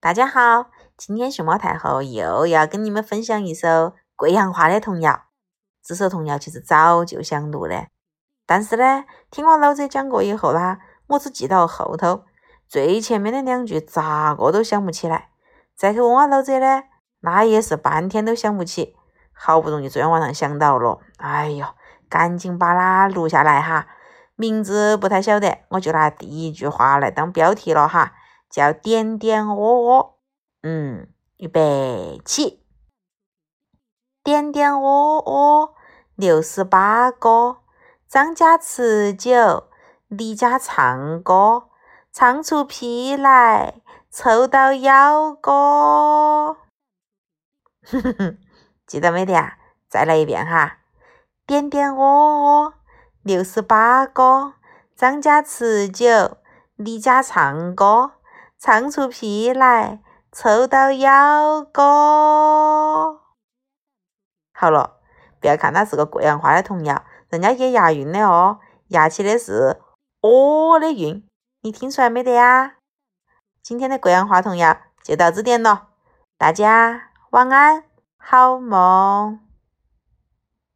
大家好，今天熊猫太后又要跟你们分享一首贵阳话的童谣。这首童谣其实早就想录了，但是呢，听我老者讲过以后啦，我只记到后头最前面的两句，咋个都想不起来。再去问下老者呢，那也是半天都想不起。好不容易昨天晚上想到了，哎呦，赶紧把它录下来哈。名字不太晓得，我就拿第一句话来当标题了哈。叫点点喔喔，嗯，预备起，点点喔喔，六十八个，张家吃酒，李家唱歌，唱出屁来，抽到腰歌。哼哼哼，记得没得啊？再来一遍哈，点点喔喔，六十八个，张家吃酒，李家唱歌。唱出屁来，抽到腰歌。好了，不要看它是个贵阳话的童谣，人家也押韵的哦，押起的是“哦”的韵，你听出来没得呀？今天的贵阳话童谣就到这点了，大家晚安，好梦。